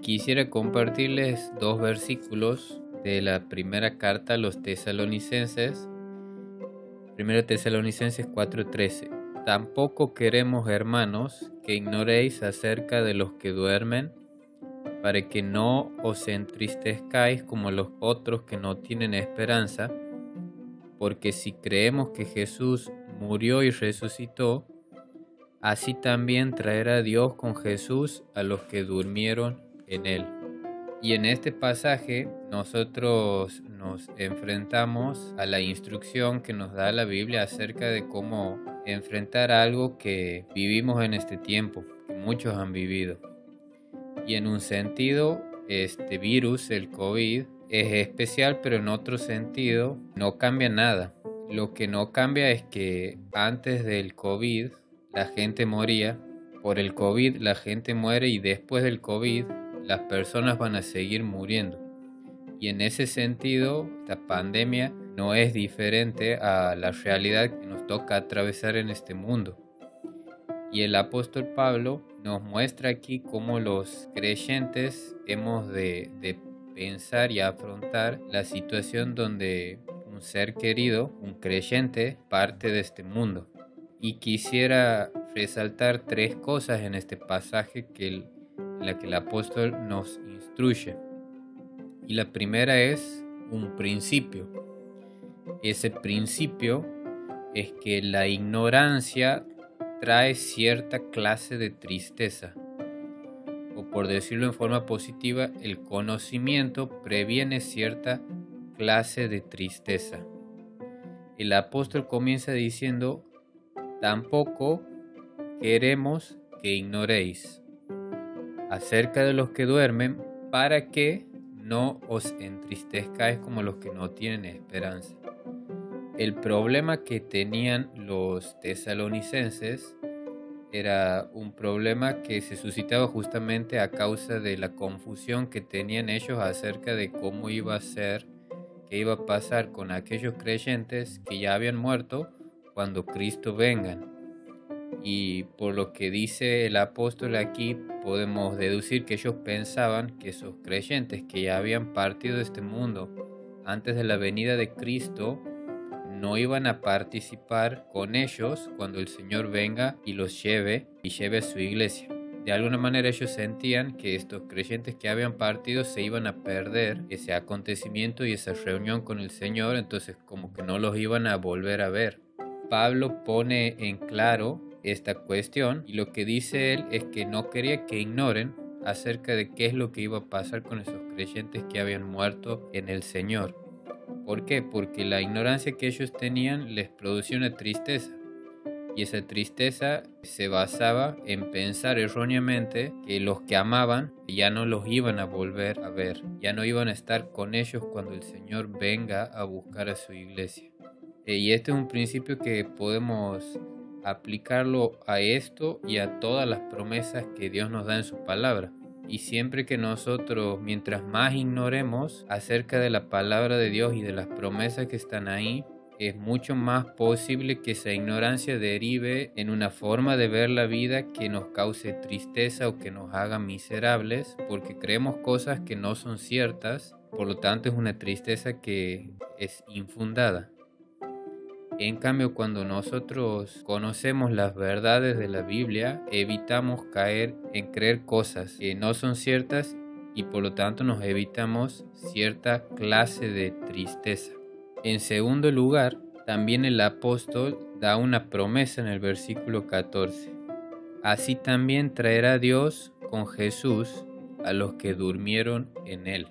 quisiera compartirles dos versículos de la primera carta a los tesalonicenses. Primero Tesalonicenses 4:13. Tampoco queremos, hermanos, que ignoréis acerca de los que duermen, para que no os entristezcáis como los otros que no tienen esperanza, porque si creemos que Jesús murió y resucitó, así también traerá Dios con Jesús a los que durmieron en él. Y en este pasaje nosotros nos enfrentamos a la instrucción que nos da la Biblia acerca de cómo enfrentar algo que vivimos en este tiempo, que muchos han vivido. Y en un sentido, este virus, el COVID, es especial, pero en otro sentido no cambia nada. Lo que no cambia es que antes del COVID la gente moría, por el COVID la gente muere y después del COVID las personas van a seguir muriendo. Y en ese sentido, esta pandemia no es diferente a la realidad que nos toca atravesar en este mundo. Y el apóstol Pablo nos muestra aquí cómo los creyentes hemos de, de pensar y afrontar la situación donde un ser querido, un creyente, parte de este mundo. Y quisiera resaltar tres cosas en este pasaje que la que el apóstol nos instruye. Y la primera es un principio. Ese principio es que la ignorancia trae cierta clase de tristeza. O por decirlo en forma positiva, el conocimiento previene cierta clase de tristeza. El apóstol comienza diciendo, tampoco queremos que ignoréis acerca de los que duermen, para que no os entristezcáis como los que no tienen esperanza. El problema que tenían los tesalonicenses era un problema que se suscitaba justamente a causa de la confusión que tenían ellos acerca de cómo iba a ser, qué iba a pasar con aquellos creyentes que ya habían muerto cuando Cristo vengan. Y por lo que dice el apóstol aquí, podemos deducir que ellos pensaban que esos creyentes que ya habían partido de este mundo antes de la venida de Cristo no iban a participar con ellos cuando el Señor venga y los lleve y lleve a su iglesia. De alguna manera ellos sentían que estos creyentes que habían partido se iban a perder ese acontecimiento y esa reunión con el Señor, entonces como que no los iban a volver a ver. Pablo pone en claro esta cuestión y lo que dice él es que no quería que ignoren acerca de qué es lo que iba a pasar con esos creyentes que habían muerto en el Señor. ¿Por qué? Porque la ignorancia que ellos tenían les producía una tristeza. Y esa tristeza se basaba en pensar erróneamente que los que amaban ya no los iban a volver a ver, ya no iban a estar con ellos cuando el Señor venga a buscar a su iglesia. Eh, y este es un principio que podemos aplicarlo a esto y a todas las promesas que Dios nos da en su palabra. Y siempre que nosotros, mientras más ignoremos acerca de la palabra de Dios y de las promesas que están ahí, es mucho más posible que esa ignorancia derive en una forma de ver la vida que nos cause tristeza o que nos haga miserables, porque creemos cosas que no son ciertas, por lo tanto es una tristeza que es infundada. En cambio, cuando nosotros conocemos las verdades de la Biblia, evitamos caer en creer cosas que no son ciertas y por lo tanto nos evitamos cierta clase de tristeza. En segundo lugar, también el apóstol da una promesa en el versículo 14. Así también traerá Dios con Jesús a los que durmieron en él.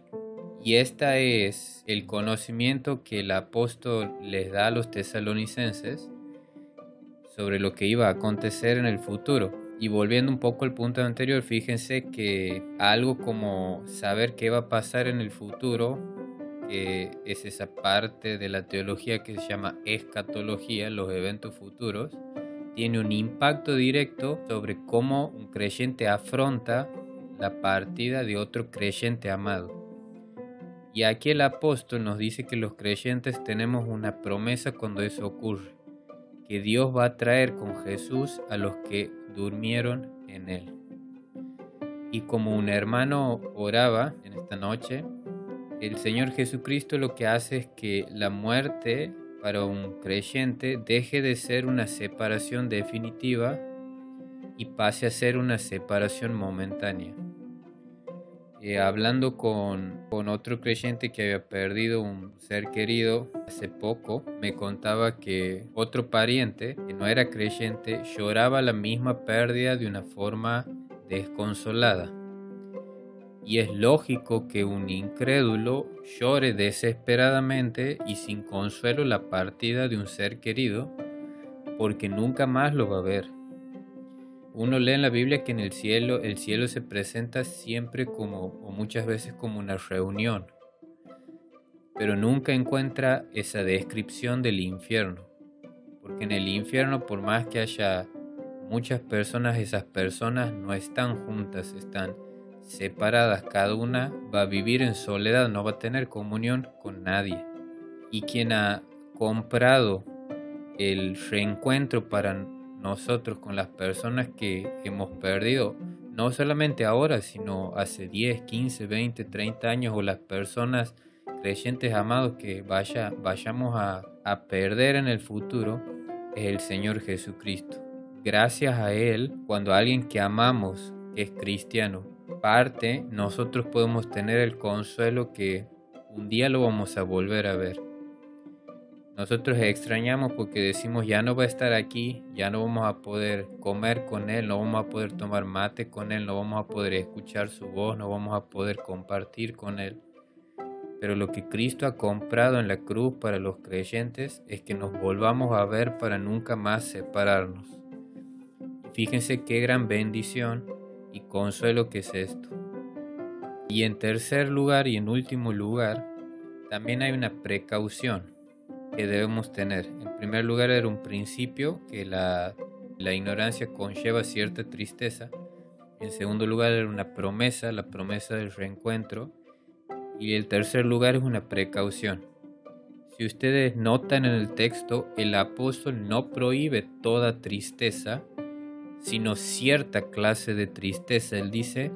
Y este es el conocimiento que el apóstol les da a los tesalonicenses sobre lo que iba a acontecer en el futuro. Y volviendo un poco al punto anterior, fíjense que algo como saber qué va a pasar en el futuro, que es esa parte de la teología que se llama escatología, los eventos futuros, tiene un impacto directo sobre cómo un creyente afronta la partida de otro creyente amado. Y aquí el apóstol nos dice que los creyentes tenemos una promesa cuando eso ocurre, que Dios va a traer con Jesús a los que durmieron en él. Y como un hermano oraba en esta noche, el Señor Jesucristo lo que hace es que la muerte para un creyente deje de ser una separación definitiva y pase a ser una separación momentánea. Eh, hablando con, con, otro creyente que había perdido un ser querido hace poco, me contaba que otro pariente que no era creyente lloraba la misma pérdida de una forma desconsolada. Y es lógico que un incrédulo llore desesperadamente y sin consuelo la partida de un ser querido, porque nunca más lo va a ver uno lee en la Biblia que en el cielo el cielo se presenta siempre como o muchas veces como una reunión, pero nunca encuentra esa descripción del infierno, porque en el infierno por más que haya muchas personas, esas personas no están juntas, están separadas, cada una va a vivir en soledad, no va a tener comunión con nadie. Y quien ha comprado el reencuentro para nosotros con las personas que hemos perdido, no solamente ahora, sino hace 10, 15, 20, 30 años, o las personas creyentes amados que vaya, vayamos a, a perder en el futuro, es el Señor Jesucristo. Gracias a Él, cuando alguien que amamos, que es cristiano, parte, nosotros podemos tener el consuelo que un día lo vamos a volver a ver. Nosotros extrañamos porque decimos ya no va a estar aquí, ya no vamos a poder comer con Él, no vamos a poder tomar mate con Él, no vamos a poder escuchar su voz, no vamos a poder compartir con Él. Pero lo que Cristo ha comprado en la cruz para los creyentes es que nos volvamos a ver para nunca más separarnos. Fíjense qué gran bendición y consuelo que es esto. Y en tercer lugar y en último lugar, también hay una precaución que debemos tener. En primer lugar, era un principio que la, la ignorancia conlleva cierta tristeza. En segundo lugar, era una promesa, la promesa del reencuentro. Y el tercer lugar es una precaución. Si ustedes notan en el texto, el apóstol no prohíbe toda tristeza, sino cierta clase de tristeza. Él dice,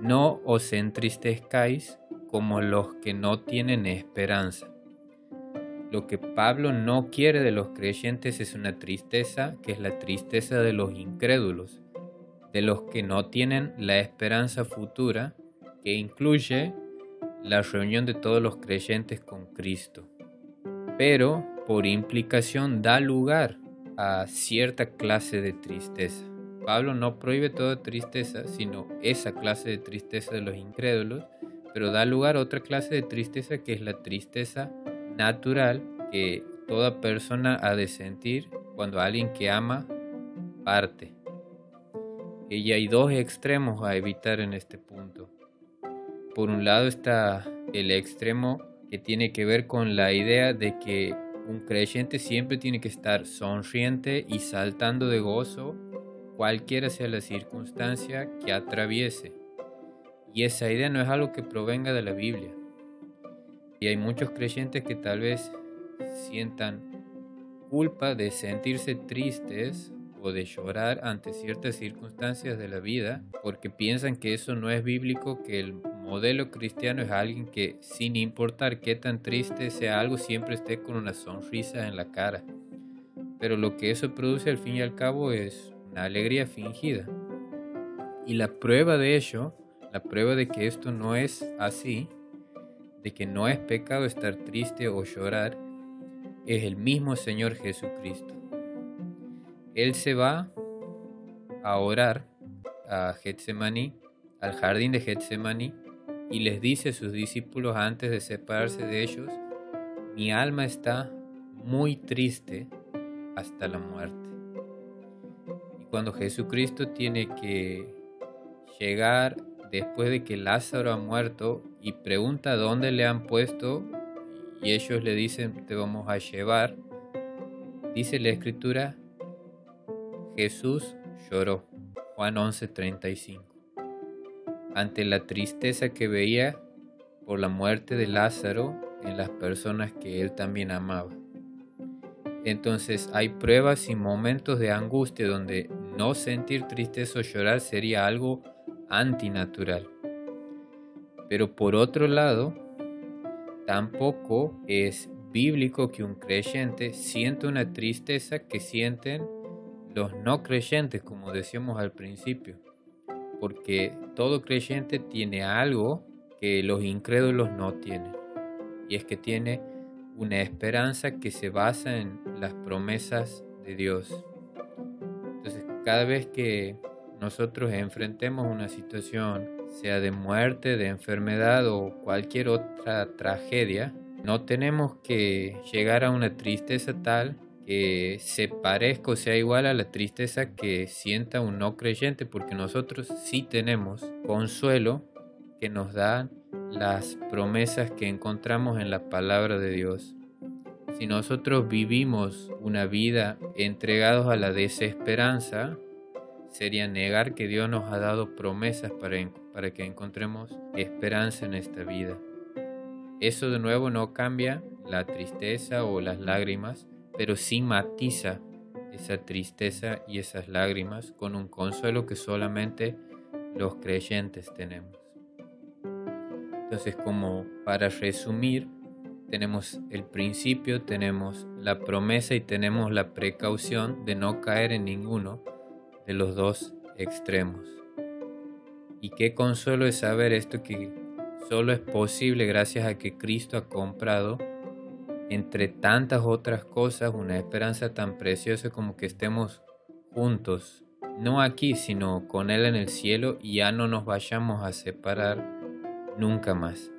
no os entristezcáis como los que no tienen esperanza. Lo que Pablo no quiere de los creyentes es una tristeza que es la tristeza de los incrédulos, de los que no tienen la esperanza futura que incluye la reunión de todos los creyentes con Cristo. Pero por implicación da lugar a cierta clase de tristeza. Pablo no prohíbe toda tristeza, sino esa clase de tristeza de los incrédulos, pero da lugar a otra clase de tristeza que es la tristeza natural que toda persona ha de sentir cuando alguien que ama parte. Y hay dos extremos a evitar en este punto. Por un lado está el extremo que tiene que ver con la idea de que un creyente siempre tiene que estar sonriente y saltando de gozo, cualquiera sea la circunstancia que atraviese. Y esa idea no es algo que provenga de la Biblia. Y hay muchos creyentes que tal vez sientan culpa de sentirse tristes o de llorar ante ciertas circunstancias de la vida porque piensan que eso no es bíblico, que el modelo cristiano es alguien que sin importar qué tan triste sea algo siempre esté con una sonrisa en la cara. Pero lo que eso produce al fin y al cabo es una alegría fingida. Y la prueba de ello, la prueba de que esto no es así, de que no es pecado estar triste o llorar, es el mismo Señor Jesucristo. Él se va a orar a Getsemaní, al jardín de Getsemaní, y les dice a sus discípulos antes de separarse de ellos, mi alma está muy triste hasta la muerte. Y cuando Jesucristo tiene que llegar después de que Lázaro ha muerto y pregunta dónde le han puesto y ellos le dicen te vamos a llevar, dice la escritura, Jesús lloró. Juan 11:35. Ante la tristeza que veía por la muerte de Lázaro en las personas que él también amaba. Entonces hay pruebas y momentos de angustia donde no sentir tristeza o llorar sería algo antinatural. Pero por otro lado, tampoco es bíblico que un creyente sienta una tristeza que sienten los no creyentes, como decíamos al principio. Porque todo creyente tiene algo que los incrédulos no tienen. Y es que tiene una esperanza que se basa en las promesas de Dios. Entonces, cada vez que nosotros enfrentemos una situación, sea de muerte, de enfermedad o cualquier otra tragedia, no tenemos que llegar a una tristeza tal que se parezca o sea igual a la tristeza que sienta un no creyente, porque nosotros sí tenemos consuelo que nos dan las promesas que encontramos en la palabra de Dios. Si nosotros vivimos una vida entregados a la desesperanza, sería negar que Dios nos ha dado promesas para, para que encontremos esperanza en esta vida. Eso de nuevo no cambia la tristeza o las lágrimas, pero sí matiza esa tristeza y esas lágrimas con un consuelo que solamente los creyentes tenemos. Entonces, como para resumir, tenemos el principio, tenemos la promesa y tenemos la precaución de no caer en ninguno de los dos extremos. Y qué consuelo es saber esto que solo es posible gracias a que Cristo ha comprado entre tantas otras cosas una esperanza tan preciosa como que estemos juntos, no aquí, sino con Él en el cielo y ya no nos vayamos a separar nunca más.